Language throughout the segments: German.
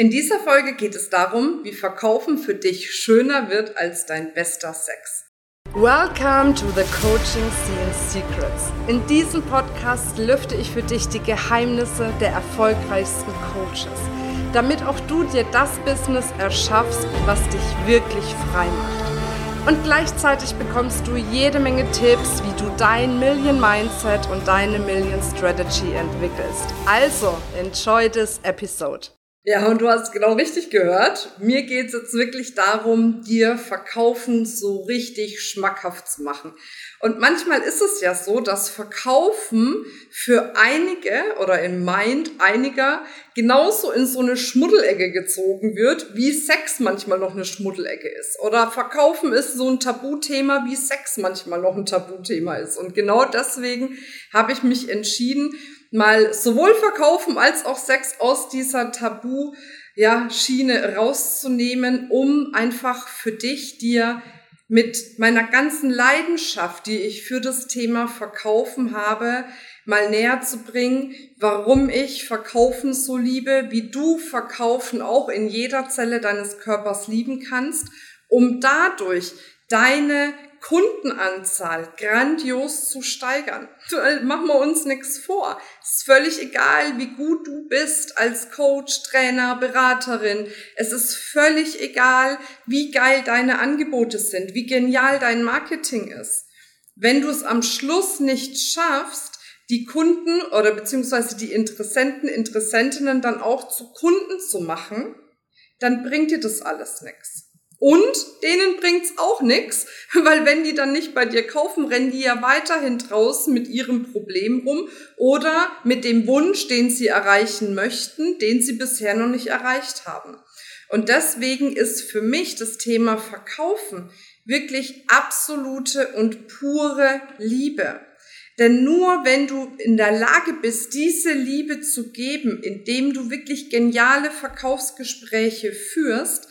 In dieser Folge geht es darum, wie Verkaufen für dich schöner wird als dein bester Sex. Welcome to the Coaching Scene Secrets. In diesem Podcast lüfte ich für dich die Geheimnisse der erfolgreichsten Coaches, damit auch du dir das Business erschaffst, was dich wirklich frei macht. Und gleichzeitig bekommst du jede Menge Tipps, wie du dein Million Mindset und deine Million Strategy entwickelst. Also, enjoy this episode. Ja, und du hast genau richtig gehört. Mir geht es jetzt wirklich darum, dir Verkaufen so richtig schmackhaft zu machen. Und manchmal ist es ja so, dass Verkaufen für einige oder in Mind einiger genauso in so eine Schmuddelecke gezogen wird, wie Sex manchmal noch eine Schmuddelecke ist. Oder Verkaufen ist so ein Tabuthema, wie Sex manchmal noch ein Tabuthema ist. Und genau deswegen habe ich mich entschieden, mal sowohl Verkaufen als auch Sex aus dieser Tabu ja, Schiene rauszunehmen, um einfach für dich dir mit meiner ganzen Leidenschaft, die ich für das Thema Verkaufen habe, mal näher zu bringen, warum ich Verkaufen so liebe, wie du Verkaufen auch in jeder Zelle deines Körpers lieben kannst, um dadurch deine Kundenanzahl grandios zu steigern. Machen wir uns nichts vor. Es ist völlig egal, wie gut du bist als Coach, Trainer, Beraterin. Es ist völlig egal, wie geil deine Angebote sind, wie genial dein Marketing ist. Wenn du es am Schluss nicht schaffst, die Kunden oder beziehungsweise die Interessenten, Interessentinnen dann auch zu Kunden zu machen, dann bringt dir das alles nichts. Und denen bringt's auch nix, weil wenn die dann nicht bei dir kaufen, rennen die ja weiterhin draußen mit ihrem Problem rum oder mit dem Wunsch, den sie erreichen möchten, den sie bisher noch nicht erreicht haben. Und deswegen ist für mich das Thema Verkaufen wirklich absolute und pure Liebe. Denn nur wenn du in der Lage bist, diese Liebe zu geben, indem du wirklich geniale Verkaufsgespräche führst,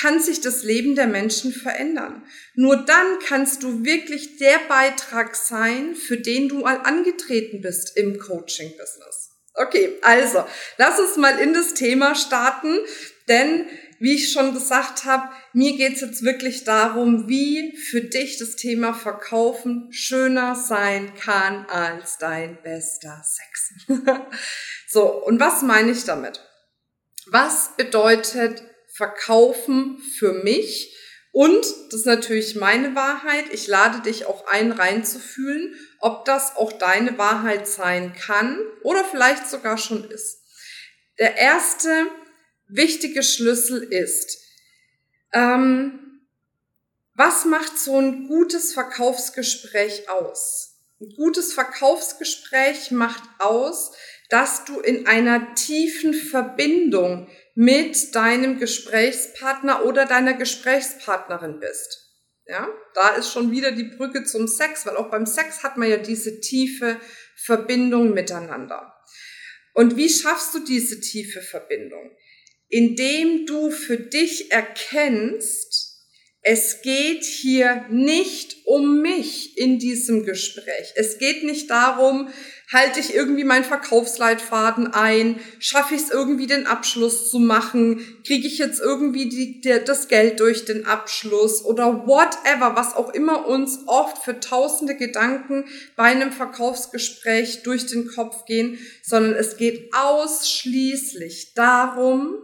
kann sich das Leben der Menschen verändern. Nur dann kannst du wirklich der Beitrag sein, für den du mal angetreten bist im Coaching-Business. Okay, also lass uns mal in das Thema starten, denn wie ich schon gesagt habe, mir geht's jetzt wirklich darum, wie für dich das Thema Verkaufen schöner sein kann als dein bester Sex. so, und was meine ich damit? Was bedeutet verkaufen für mich. Und, das ist natürlich meine Wahrheit, ich lade dich auch ein, reinzufühlen, ob das auch deine Wahrheit sein kann oder vielleicht sogar schon ist. Der erste wichtige Schlüssel ist, ähm, was macht so ein gutes Verkaufsgespräch aus? Ein gutes Verkaufsgespräch macht aus, dass du in einer tiefen Verbindung mit deinem Gesprächspartner oder deiner Gesprächspartnerin bist. Ja, da ist schon wieder die Brücke zum Sex, weil auch beim Sex hat man ja diese tiefe Verbindung miteinander. Und wie schaffst du diese tiefe Verbindung? Indem du für dich erkennst, es geht hier nicht um mich in diesem Gespräch. Es geht nicht darum, halte ich irgendwie meinen Verkaufsleitfaden ein, schaffe ich es irgendwie den Abschluss zu machen, kriege ich jetzt irgendwie die, der, das Geld durch den Abschluss? Oder whatever, was auch immer uns oft für tausende Gedanken bei einem Verkaufsgespräch durch den Kopf gehen, sondern es geht ausschließlich darum,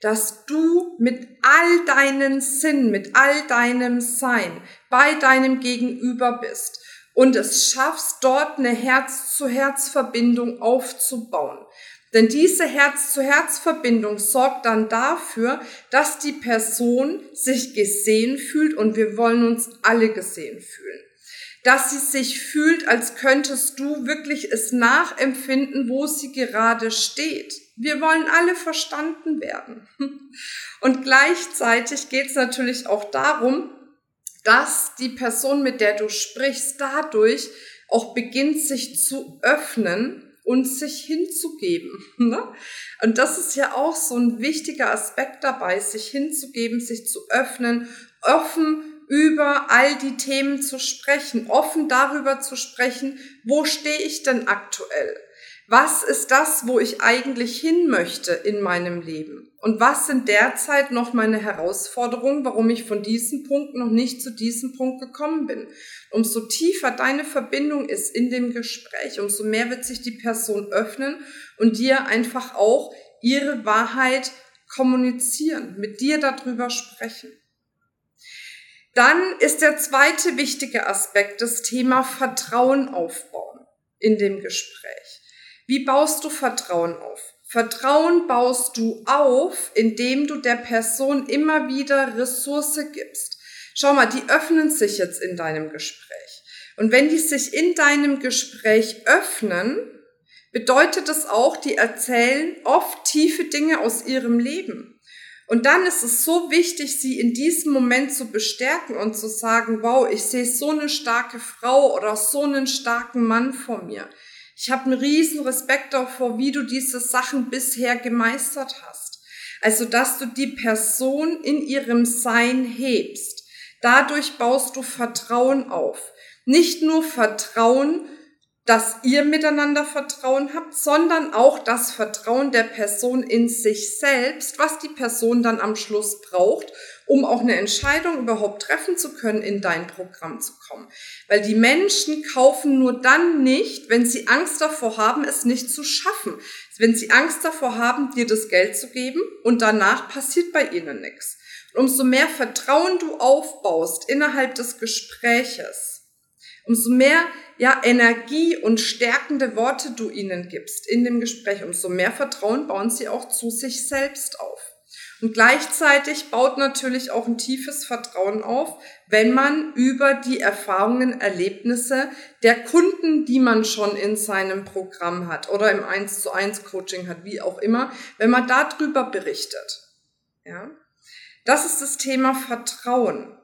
dass du mit all deinen Sinn, mit all deinem Sein bei deinem Gegenüber bist und es schaffst, dort eine Herz-zu-Herz-Verbindung aufzubauen. Denn diese Herz-zu-Herz-Verbindung sorgt dann dafür, dass die Person sich gesehen fühlt und wir wollen uns alle gesehen fühlen. Dass sie sich fühlt, als könntest du wirklich es nachempfinden, wo sie gerade steht. Wir wollen alle verstanden werden. Und gleichzeitig geht es natürlich auch darum, dass die Person, mit der du sprichst, dadurch auch beginnt, sich zu öffnen und sich hinzugeben. Ne? Und das ist ja auch so ein wichtiger Aspekt dabei, sich hinzugeben, sich zu öffnen, offen über all die Themen zu sprechen, offen darüber zu sprechen, wo stehe ich denn aktuell? Was ist das, wo ich eigentlich hin möchte in meinem Leben? Und was sind derzeit noch meine Herausforderungen, warum ich von diesem Punkt noch nicht zu diesem Punkt gekommen bin? Umso tiefer deine Verbindung ist in dem Gespräch, umso mehr wird sich die Person öffnen und dir einfach auch ihre Wahrheit kommunizieren, mit dir darüber sprechen. Dann ist der zweite wichtige Aspekt das Thema Vertrauen aufbauen in dem Gespräch. Wie baust du Vertrauen auf? Vertrauen baust du auf, indem du der Person immer wieder Ressource gibst. Schau mal, die öffnen sich jetzt in deinem Gespräch. Und wenn die sich in deinem Gespräch öffnen, bedeutet das auch, die erzählen oft tiefe Dinge aus ihrem Leben. Und dann ist es so wichtig, sie in diesem Moment zu bestärken und zu sagen, wow, ich sehe so eine starke Frau oder so einen starken Mann vor mir. Ich habe einen riesen Respekt davor, wie du diese Sachen bisher gemeistert hast. Also, dass du die Person in ihrem Sein hebst. Dadurch baust du Vertrauen auf. Nicht nur Vertrauen, dass ihr miteinander Vertrauen habt, sondern auch das Vertrauen der Person in sich selbst, was die Person dann am Schluss braucht, um auch eine Entscheidung überhaupt treffen zu können, in dein Programm zu kommen. Weil die Menschen kaufen nur dann nicht, wenn sie Angst davor haben, es nicht zu schaffen. Wenn sie Angst davor haben, dir das Geld zu geben und danach passiert bei ihnen nichts. Und umso mehr Vertrauen du aufbaust innerhalb des Gespräches, umso mehr ja, Energie und stärkende Worte du ihnen gibst in dem Gespräch, umso mehr Vertrauen bauen sie auch zu sich selbst auf. Und gleichzeitig baut natürlich auch ein tiefes Vertrauen auf, wenn man über die Erfahrungen, Erlebnisse der Kunden, die man schon in seinem Programm hat oder im 1 zu 1 Coaching hat, wie auch immer, wenn man darüber berichtet. Ja? Das ist das Thema Vertrauen.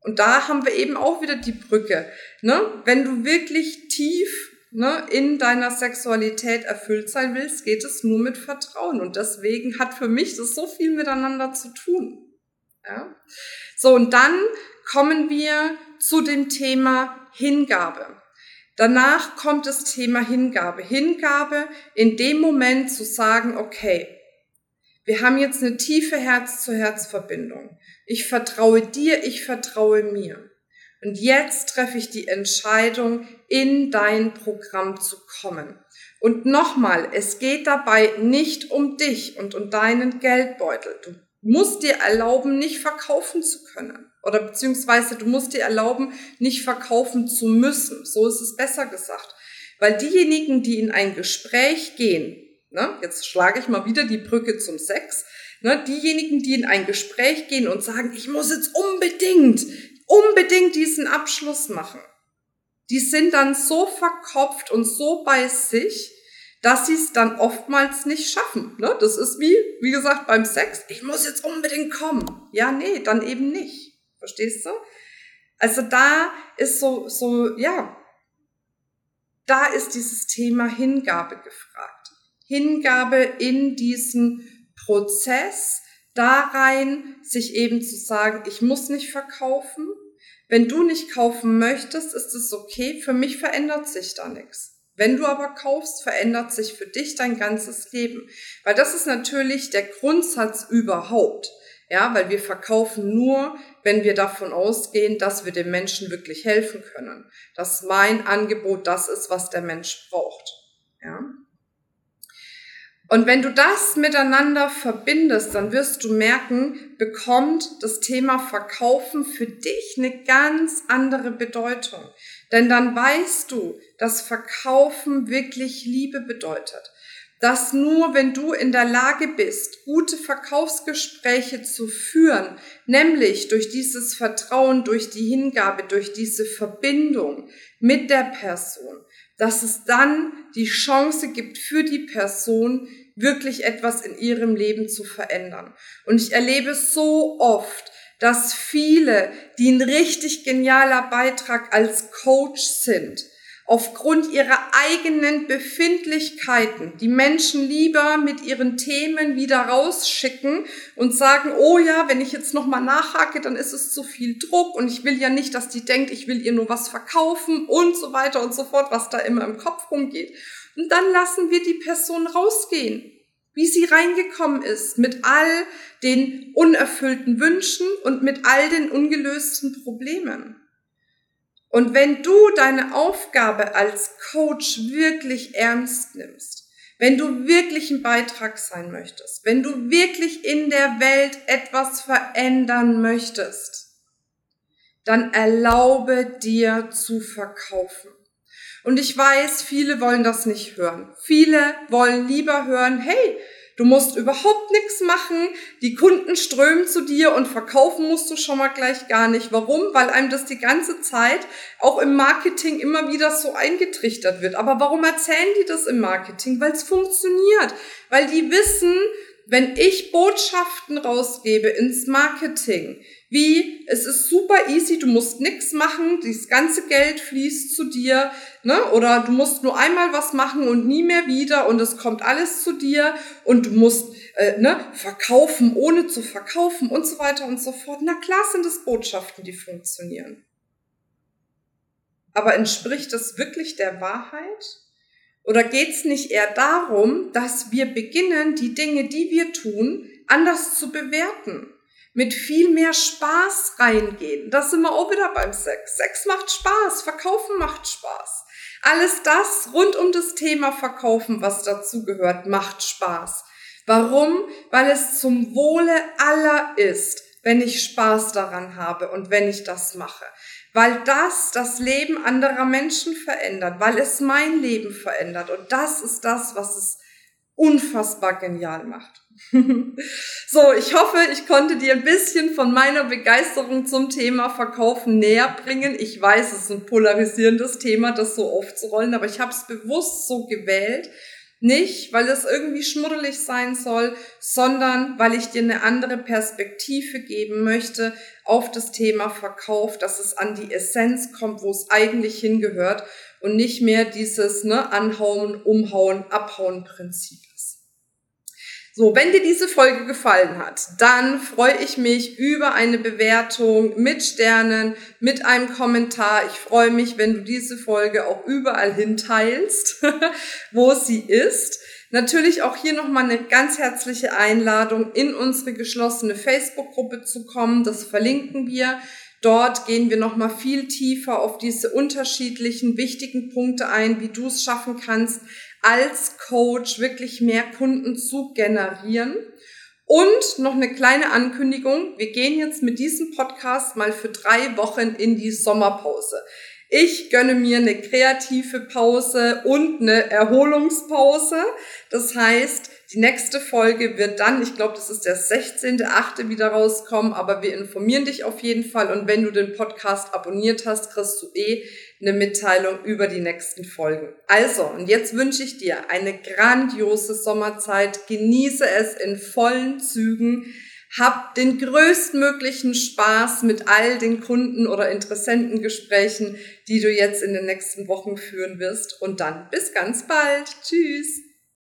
Und da haben wir eben auch wieder die Brücke. Ne? Wenn du wirklich tief ne, in deiner Sexualität erfüllt sein willst, geht es nur mit Vertrauen. Und deswegen hat für mich das so viel miteinander zu tun. Ja? So, und dann kommen wir zu dem Thema Hingabe. Danach kommt das Thema Hingabe. Hingabe in dem Moment zu sagen, okay, wir haben jetzt eine tiefe Herz-zu-Herz-Verbindung. Ich vertraue dir, ich vertraue mir. Und jetzt treffe ich die Entscheidung, in dein Programm zu kommen. Und nochmal, es geht dabei nicht um dich und um deinen Geldbeutel. Du musst dir erlauben, nicht verkaufen zu können. Oder beziehungsweise du musst dir erlauben, nicht verkaufen zu müssen. So ist es besser gesagt. Weil diejenigen, die in ein Gespräch gehen, ne, jetzt schlage ich mal wieder die Brücke zum Sex, ne, diejenigen, die in ein Gespräch gehen und sagen, ich muss jetzt unbedingt unbedingt diesen Abschluss machen. Die sind dann so verkopft und so bei sich, dass sie es dann oftmals nicht schaffen. Ne? Das ist wie, wie gesagt, beim Sex. Ich muss jetzt unbedingt kommen. Ja, nee, dann eben nicht. Verstehst du? Also da ist so, so, ja, da ist dieses Thema Hingabe gefragt. Hingabe in diesen Prozess, da rein, sich eben zu sagen, ich muss nicht verkaufen, wenn du nicht kaufen möchtest, ist es okay. Für mich verändert sich da nichts. Wenn du aber kaufst, verändert sich für dich dein ganzes Leben. Weil das ist natürlich der Grundsatz überhaupt. Ja, weil wir verkaufen nur, wenn wir davon ausgehen, dass wir dem Menschen wirklich helfen können. Dass mein Angebot das ist, was der Mensch braucht. Ja. Und wenn du das miteinander verbindest, dann wirst du merken, bekommt das Thema Verkaufen für dich eine ganz andere Bedeutung. Denn dann weißt du, dass Verkaufen wirklich Liebe bedeutet. Dass nur wenn du in der Lage bist, gute Verkaufsgespräche zu führen, nämlich durch dieses Vertrauen, durch die Hingabe, durch diese Verbindung mit der Person, dass es dann die Chance gibt für die Person, wirklich etwas in ihrem Leben zu verändern. Und ich erlebe so oft, dass viele, die ein richtig genialer Beitrag als Coach sind, aufgrund ihrer eigenen Befindlichkeiten die Menschen lieber mit ihren Themen wieder rausschicken und sagen, oh ja, wenn ich jetzt nochmal nachhake, dann ist es zu viel Druck und ich will ja nicht, dass die denkt, ich will ihr nur was verkaufen und so weiter und so fort, was da immer im Kopf rumgeht. Und dann lassen wir die Person rausgehen, wie sie reingekommen ist, mit all den unerfüllten Wünschen und mit all den ungelösten Problemen. Und wenn du deine Aufgabe als Coach wirklich ernst nimmst, wenn du wirklich ein Beitrag sein möchtest, wenn du wirklich in der Welt etwas verändern möchtest, dann erlaube dir zu verkaufen. Und ich weiß, viele wollen das nicht hören. Viele wollen lieber hören, hey, Du musst überhaupt nichts machen. Die Kunden strömen zu dir und verkaufen musst du schon mal gleich gar nicht. Warum? Weil einem das die ganze Zeit auch im Marketing immer wieder so eingetrichtert wird. Aber warum erzählen die das im Marketing? Weil es funktioniert. Weil die wissen, wenn ich Botschaften rausgebe ins Marketing, wie es ist super easy, du musst nichts machen, das ganze Geld fließt zu dir, ne? Oder du musst nur einmal was machen und nie mehr wieder und es kommt alles zu dir und du musst äh, ne, verkaufen, ohne zu verkaufen und so weiter und so fort. Na klar sind es Botschaften, die funktionieren. Aber entspricht das wirklich der Wahrheit? Oder geht es nicht eher darum, dass wir beginnen, die Dinge, die wir tun, anders zu bewerten? Mit viel mehr Spaß reingehen. Das sind wir auch wieder beim Sex. Sex macht Spaß, Verkaufen macht Spaß. Alles das rund um das Thema Verkaufen, was dazugehört, macht Spaß. Warum? Weil es zum Wohle aller ist, wenn ich Spaß daran habe und wenn ich das mache weil das das Leben anderer Menschen verändert, weil es mein Leben verändert. Und das ist das, was es unfassbar genial macht. so, ich hoffe, ich konnte dir ein bisschen von meiner Begeisterung zum Thema Verkaufen näher bringen. Ich weiß, es ist ein polarisierendes Thema, das so aufzurollen, aber ich habe es bewusst so gewählt, nicht, weil es irgendwie schmuddelig sein soll, sondern weil ich dir eine andere Perspektive geben möchte auf das Thema Verkauf, dass es an die Essenz kommt, wo es eigentlich hingehört und nicht mehr dieses ne, Anhauen, Umhauen, Abhauen Prinzip. So, wenn dir diese Folge gefallen hat, dann freue ich mich über eine Bewertung mit Sternen, mit einem Kommentar. Ich freue mich, wenn du diese Folge auch überall hinteilst, wo sie ist. Natürlich auch hier nochmal eine ganz herzliche Einladung, in unsere geschlossene Facebook-Gruppe zu kommen. Das verlinken wir. Dort gehen wir nochmal viel tiefer auf diese unterschiedlichen wichtigen Punkte ein, wie du es schaffen kannst, als Coach wirklich mehr Kunden zu generieren. Und noch eine kleine Ankündigung. Wir gehen jetzt mit diesem Podcast mal für drei Wochen in die Sommerpause. Ich gönne mir eine kreative Pause und eine Erholungspause. Das heißt, die nächste Folge wird dann, ich glaube, das ist der 16.8. wieder rauskommen, aber wir informieren dich auf jeden Fall. Und wenn du den Podcast abonniert hast, kriegst du eh eine Mitteilung über die nächsten Folgen. Also, und jetzt wünsche ich dir eine grandiose Sommerzeit. Genieße es in vollen Zügen. Hab den größtmöglichen Spaß mit all den Kunden oder Interessentengesprächen, die du jetzt in den nächsten Wochen führen wirst. Und dann bis ganz bald. Tschüss.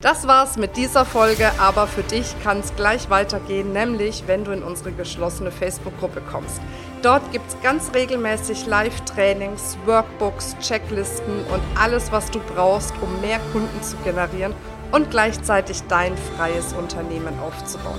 Das war's mit dieser Folge, aber für dich kann es gleich weitergehen, nämlich wenn du in unsere geschlossene Facebook-Gruppe kommst. Dort gibt's ganz regelmäßig Live-Trainings, Workbooks, Checklisten und alles, was du brauchst, um mehr Kunden zu generieren und gleichzeitig dein freies Unternehmen aufzubauen.